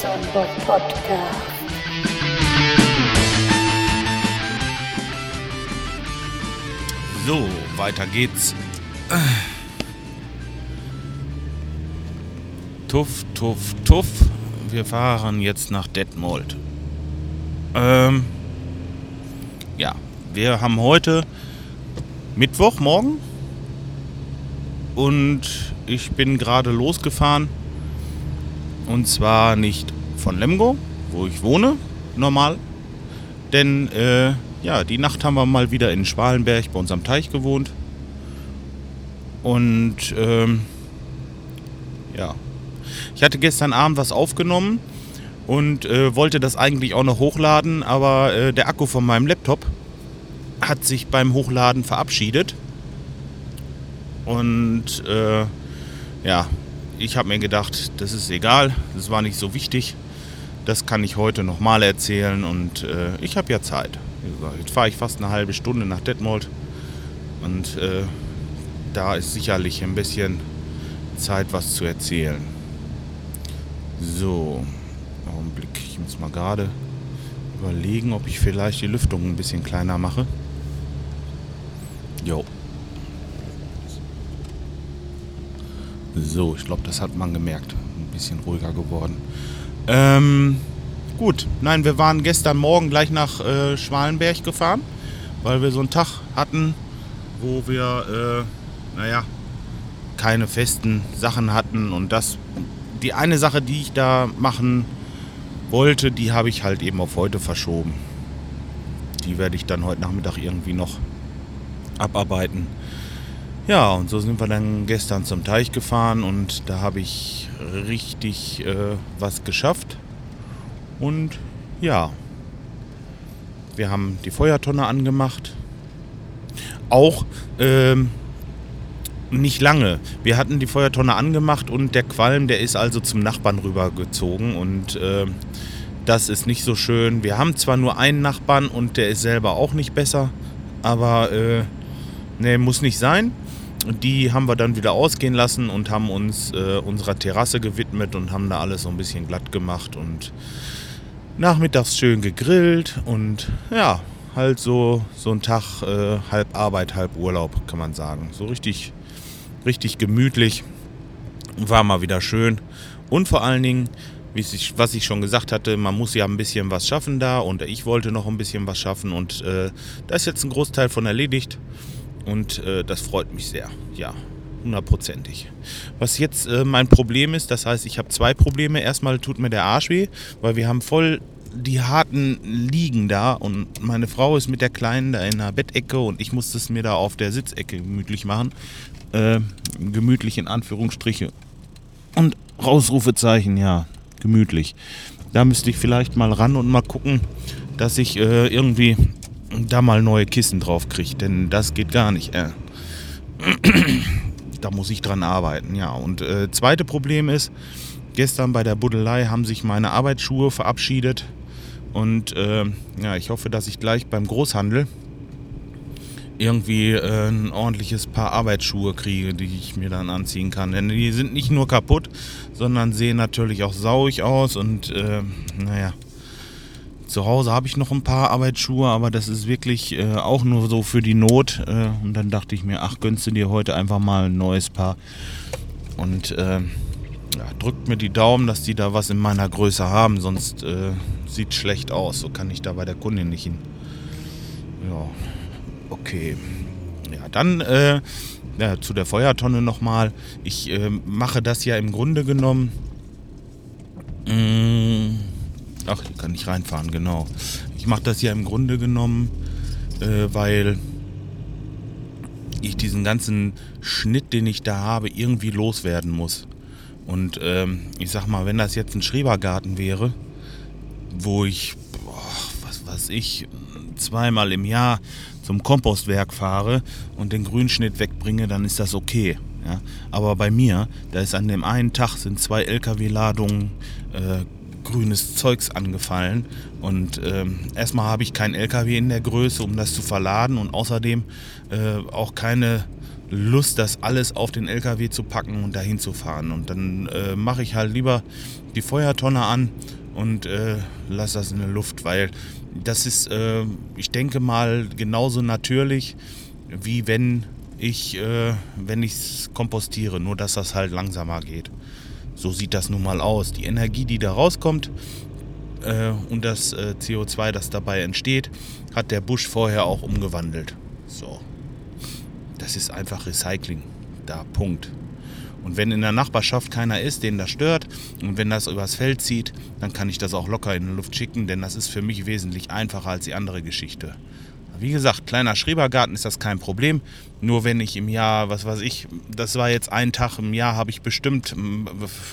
Sonntag Podcast. So, weiter geht's. Tuff, tuff, tuff. Wir fahren jetzt nach Detmold. Ähm, ja, wir haben heute Mittwoch morgen und ich bin gerade losgefahren und zwar nicht von Lemgo, wo ich wohne, normal, denn äh, ja, die Nacht haben wir mal wieder in Schwalenberg bei uns am Teich gewohnt. Und ähm, ja, ich hatte gestern Abend was aufgenommen und äh, wollte das eigentlich auch noch hochladen, aber äh, der Akku von meinem Laptop hat sich beim Hochladen verabschiedet. Und äh, ja, ich habe mir gedacht, das ist egal, das war nicht so wichtig. Das kann ich heute nochmal erzählen und äh, ich habe ja Zeit. Jetzt fahre ich fast eine halbe Stunde nach Detmold und äh, da ist sicherlich ein bisschen Zeit, was zu erzählen. So, Augenblick, ich muss mal gerade überlegen, ob ich vielleicht die Lüftung ein bisschen kleiner mache. Jo. So, ich glaube, das hat man gemerkt. Ein bisschen ruhiger geworden. Ähm, gut, nein, wir waren gestern Morgen gleich nach äh, Schwalenberg gefahren, weil wir so einen Tag hatten, wo wir, äh, naja, keine festen Sachen hatten und das, die eine Sache, die ich da machen wollte, die habe ich halt eben auf heute verschoben. Die werde ich dann heute Nachmittag irgendwie noch abarbeiten. Ja, und so sind wir dann gestern zum Teich gefahren und da habe ich richtig äh, was geschafft. Und ja, wir haben die Feuertonne angemacht. Auch ähm, nicht lange. Wir hatten die Feuertonne angemacht und der Qualm, der ist also zum Nachbarn rübergezogen und äh, das ist nicht so schön. Wir haben zwar nur einen Nachbarn und der ist selber auch nicht besser, aber äh, ne, muss nicht sein. Die haben wir dann wieder ausgehen lassen und haben uns äh, unserer Terrasse gewidmet und haben da alles so ein bisschen glatt gemacht und nachmittags schön gegrillt und ja, halt so, so ein Tag äh, halb Arbeit, halb Urlaub, kann man sagen. So richtig, richtig gemütlich. War mal wieder schön. Und vor allen Dingen, ich, was ich schon gesagt hatte, man muss ja ein bisschen was schaffen da und ich wollte noch ein bisschen was schaffen und äh, da ist jetzt ein Großteil von erledigt und äh, das freut mich sehr. Ja, hundertprozentig. Was jetzt äh, mein Problem ist, das heißt, ich habe zwei Probleme. Erstmal tut mir der Arsch weh, weil wir haben voll die harten Liegen da und meine Frau ist mit der Kleinen da in der Bettecke und ich musste es mir da auf der Sitzecke gemütlich machen. Äh, gemütlich in Anführungsstriche. Und Rausrufezeichen, ja, gemütlich. Da müsste ich vielleicht mal ran und mal gucken, dass ich äh, irgendwie da mal neue Kissen drauf kriege, denn das geht gar nicht. Äh. da muss ich dran arbeiten, ja. Und äh, zweite Problem ist, gestern bei der Buddelei haben sich meine Arbeitsschuhe verabschiedet und äh, ja, ich hoffe, dass ich gleich beim Großhandel irgendwie äh, ein ordentliches Paar Arbeitsschuhe kriege, die ich mir dann anziehen kann. Denn die sind nicht nur kaputt, sondern sehen natürlich auch sauig aus und äh, naja. Zu Hause habe ich noch ein paar Arbeitsschuhe, aber das ist wirklich äh, auch nur so für die Not. Äh, und dann dachte ich mir, ach, gönnst du dir heute einfach mal ein neues Paar. Und äh, ja, drückt mir die Daumen, dass die da was in meiner Größe haben, sonst äh, sieht schlecht aus. So kann ich da bei der Kundin nicht hin. Ja, okay. Ja, dann äh, ja, zu der Feuertonne nochmal. Ich äh, mache das ja im Grunde genommen. Mh, mm, ach, hier kann ich reinfahren, genau. Ich mache das ja im Grunde genommen, äh, weil ich diesen ganzen Schnitt, den ich da habe, irgendwie loswerden muss. Und ähm, ich sag mal, wenn das jetzt ein Schrebergarten wäre, wo ich, boah, was weiß ich, zweimal im Jahr zum Kompostwerk fahre und den Grünschnitt wegbringe, dann ist das okay. Ja? Aber bei mir, da ist an dem einen Tag sind zwei LKW-Ladungen äh, grünes Zeugs angefallen. Und ähm, erstmal habe ich keinen LKW in der Größe, um das zu verladen und außerdem äh, auch keine Lust, das alles auf den LKW zu packen und dahin zu fahren. Und dann äh, mache ich halt lieber die Feuertonne an und äh, lasse das in der Luft, weil das ist, äh, ich denke mal, genauso natürlich, wie wenn ich äh, wenn ich es kompostiere, nur dass das halt langsamer geht. So sieht das nun mal aus. Die Energie, die da rauskommt äh, und das äh, CO2, das dabei entsteht, hat der Busch vorher auch umgewandelt. So. Das ist einfach Recycling. Da, Punkt. Und wenn in der Nachbarschaft keiner ist, den das stört, und wenn das übers Feld zieht, dann kann ich das auch locker in die Luft schicken, denn das ist für mich wesentlich einfacher als die andere Geschichte. Wie gesagt, kleiner Schrebergarten ist das kein Problem. Nur wenn ich im Jahr, was weiß ich, das war jetzt ein Tag im Jahr, habe ich bestimmt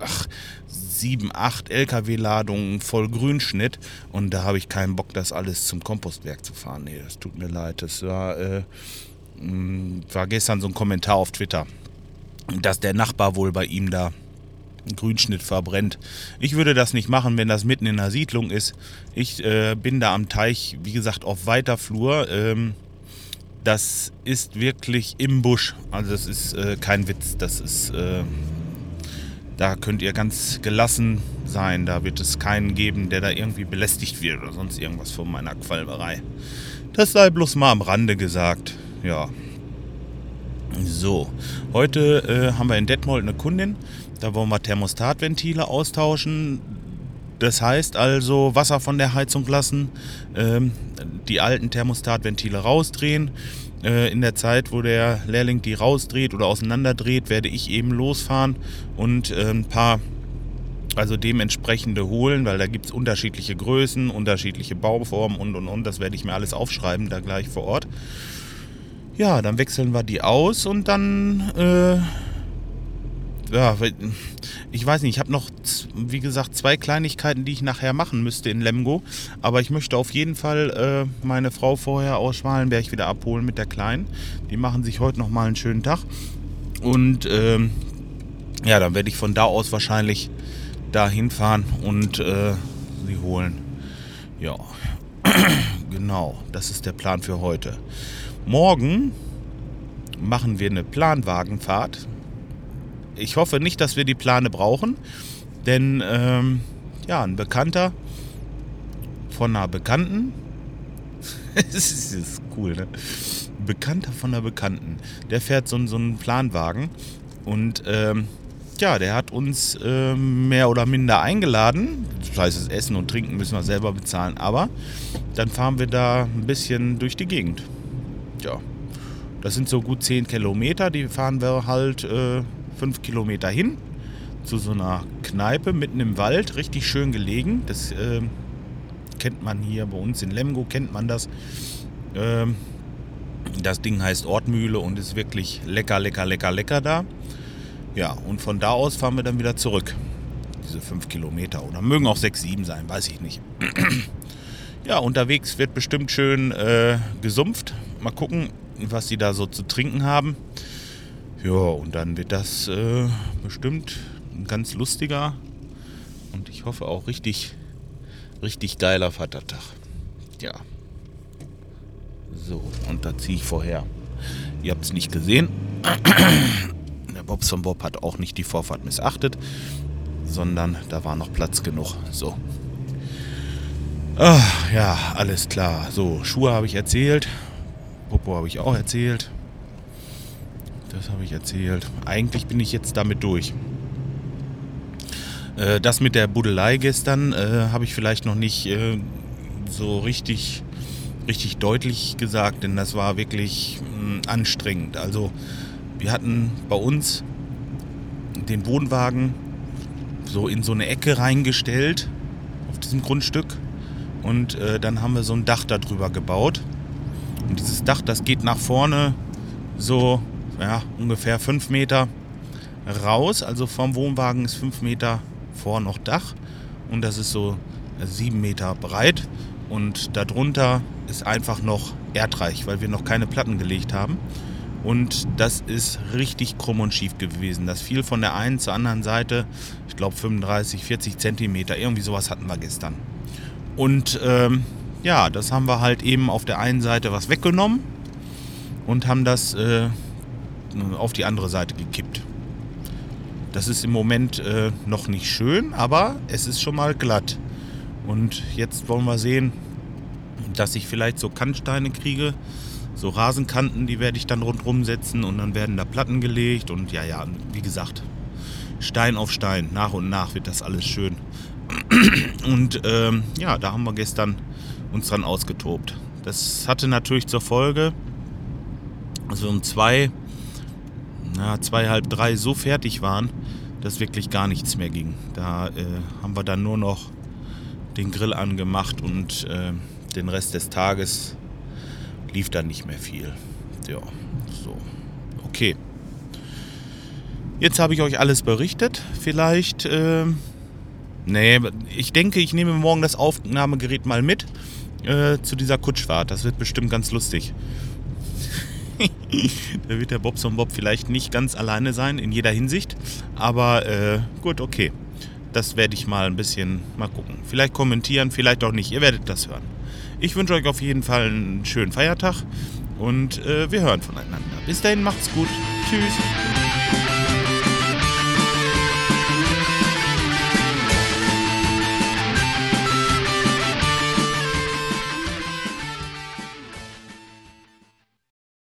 ach, sieben, acht LKW-Ladungen voll Grünschnitt und da habe ich keinen Bock, das alles zum Kompostwerk zu fahren. Nee, das tut mir leid. Das war, äh, war gestern so ein Kommentar auf Twitter, dass der Nachbar wohl bei ihm da Grünschnitt verbrennt. Ich würde das nicht machen, wenn das mitten in einer Siedlung ist. Ich äh, bin da am Teich, wie gesagt, auf weiter Flur. Ähm, das ist wirklich im Busch. Also das ist äh, kein Witz. Das ist, äh, da könnt ihr ganz gelassen sein. Da wird es keinen geben, der da irgendwie belästigt wird oder sonst irgendwas von meiner Qualberei. Das sei bloß mal am Rande gesagt. Ja. So, heute äh, haben wir in Detmold eine Kundin, da wollen wir Thermostatventile austauschen. Das heißt also Wasser von der Heizung lassen, ähm, die alten Thermostatventile rausdrehen. Äh, in der Zeit, wo der Lehrling die rausdreht oder auseinanderdreht, werde ich eben losfahren und äh, ein paar, also dementsprechende holen, weil da gibt es unterschiedliche Größen, unterschiedliche Bauformen und und und. Das werde ich mir alles aufschreiben, da gleich vor Ort. Ja, dann wechseln wir die aus und dann äh, ja, ich weiß nicht, ich habe noch, wie gesagt, zwei Kleinigkeiten, die ich nachher machen müsste in Lemgo. Aber ich möchte auf jeden Fall äh, meine Frau vorher aus Schwalenberg wieder abholen mit der Kleinen. Die machen sich heute nochmal einen schönen Tag. Und ähm, ja, dann werde ich von da aus wahrscheinlich da hinfahren und äh, sie holen. Ja, genau, das ist der Plan für heute. Morgen machen wir eine Planwagenfahrt ich hoffe nicht, dass wir die Plane brauchen, denn ähm, ja, ein Bekannter von einer Bekannten, das ist cool, ne? Bekannter von einer Bekannten, der fährt so, so einen Planwagen und ähm, ja, der hat uns äh, mehr oder minder eingeladen. Das heißt, das Essen und Trinken müssen wir selber bezahlen, aber dann fahren wir da ein bisschen durch die Gegend. Ja, das sind so gut 10 Kilometer, die fahren wir halt äh, fünf Kilometer hin zu so einer Kneipe mitten im Wald, richtig schön gelegen. Das äh, kennt man hier bei uns in Lemgo, kennt man das. Ähm, das Ding heißt Ortmühle und ist wirklich lecker, lecker, lecker, lecker da. Ja, und von da aus fahren wir dann wieder zurück. Diese fünf Kilometer. Oder mögen auch sechs, sieben sein, weiß ich nicht. ja, unterwegs wird bestimmt schön äh, gesumpft. Mal gucken, was die da so zu trinken haben. Ja, und dann wird das äh, bestimmt ein ganz lustiger und ich hoffe auch richtig, richtig geiler Vatertag. Ja. So, und da ziehe ich vorher. Ihr habt es nicht gesehen. Der Bobs von Bob hat auch nicht die Vorfahrt missachtet, sondern da war noch Platz genug. So. Ach, ja, alles klar. So, Schuhe habe ich erzählt. Popo habe ich auch erzählt. Das habe ich erzählt. Eigentlich bin ich jetzt damit durch. Äh, das mit der Budelei gestern äh, habe ich vielleicht noch nicht äh, so richtig, richtig deutlich gesagt, denn das war wirklich mh, anstrengend. Also wir hatten bei uns den Wohnwagen so in so eine Ecke reingestellt auf diesem Grundstück und äh, dann haben wir so ein Dach darüber gebaut. Und dieses Dach, das geht nach vorne so ja, ungefähr fünf Meter raus. Also vom Wohnwagen ist fünf Meter vor noch Dach und das ist so sieben Meter breit. Und darunter ist einfach noch erdreich, weil wir noch keine Platten gelegt haben. Und das ist richtig krumm und schief gewesen. Das fiel von der einen zur anderen Seite, ich glaube 35, 40 Zentimeter. Irgendwie sowas hatten wir gestern. Und ähm, ja, das haben wir halt eben auf der einen Seite was weggenommen und haben das äh, auf die andere Seite gekippt. Das ist im Moment äh, noch nicht schön, aber es ist schon mal glatt. Und jetzt wollen wir sehen, dass ich vielleicht so Kannsteine kriege. So Rasenkanten, die werde ich dann rundherum setzen und dann werden da Platten gelegt. Und ja, ja, wie gesagt, Stein auf Stein. Nach und nach wird das alles schön. Und ähm, ja, da haben wir gestern uns dran ausgetobt. Das hatte natürlich zur Folge, dass wir um zwei, na, zwei, halb drei so fertig waren, dass wirklich gar nichts mehr ging. Da äh, haben wir dann nur noch den Grill angemacht und äh, den Rest des Tages lief dann nicht mehr viel. Ja, so. Okay. Jetzt habe ich euch alles berichtet. Vielleicht, äh, nee, ich denke, ich nehme morgen das Aufnahmegerät mal mit äh, zu dieser Kutschfahrt. Das wird bestimmt ganz lustig. da wird der Bobson Bob vielleicht nicht ganz alleine sein in jeder Hinsicht. Aber äh, gut, okay. Das werde ich mal ein bisschen mal gucken. Vielleicht kommentieren, vielleicht auch nicht. Ihr werdet das hören. Ich wünsche euch auf jeden Fall einen schönen Feiertag und äh, wir hören voneinander. Bis dahin, macht's gut. Tschüss.